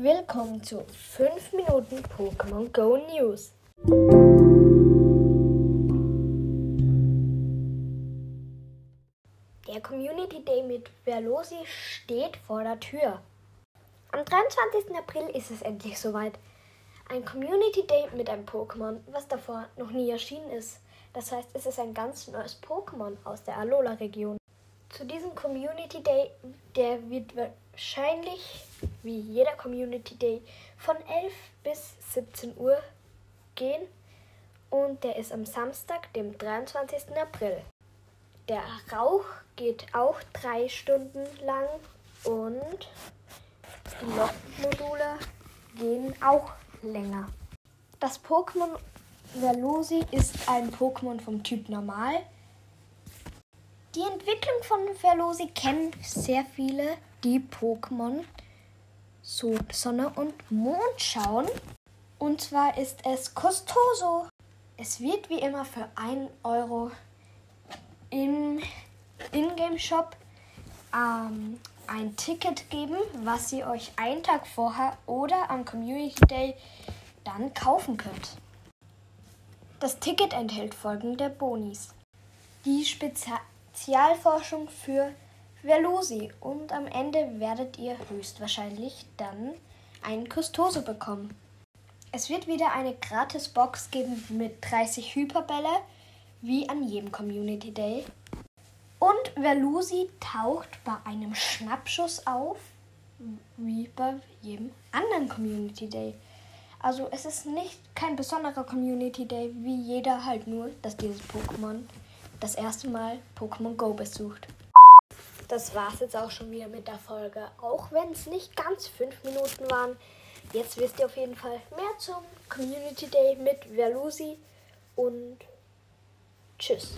Willkommen zu 5 Minuten Pokémon Go News. Der Community Day mit Verlosi steht vor der Tür. Am 23. April ist es endlich soweit. Ein Community Day mit einem Pokémon, was davor noch nie erschienen ist. Das heißt, es ist ein ganz neues Pokémon aus der Alola-Region. Zu diesem Community Day, der wird wahrscheinlich wie jeder Community Day von 11 bis 17 Uhr gehen und der ist am Samstag, dem 23. April. Der Rauch geht auch drei Stunden lang und die Lockmodule gehen auch länger. Das Pokémon Velosi ist ein Pokémon vom Typ Normal. Die Entwicklung von Velosi kennen sehr viele, die Pokémon Sonne und Mond schauen. Und zwar ist es Costoso. Es wird wie immer für 1 Euro im Ingame-Shop ähm, ein Ticket geben, was ihr euch einen Tag vorher oder am Community Day dann kaufen könnt. Das Ticket enthält folgende Bonis. Die Spezialforschung für Velosi und am Ende werdet ihr höchstwahrscheinlich dann einen Custoso bekommen. Es wird wieder eine gratis Box geben mit 30 Hyperbälle, wie an jedem Community Day. Und Velusi taucht bei einem Schnappschuss auf, wie bei jedem anderen Community Day. Also es ist nicht kein besonderer Community Day, wie jeder halt nur, dass dieses Pokémon das erste Mal Pokémon Go besucht. Das war's jetzt auch schon wieder mit der Folge, auch wenn es nicht ganz fünf Minuten waren. Jetzt wisst ihr auf jeden Fall mehr zum Community Day mit Velusi und tschüss.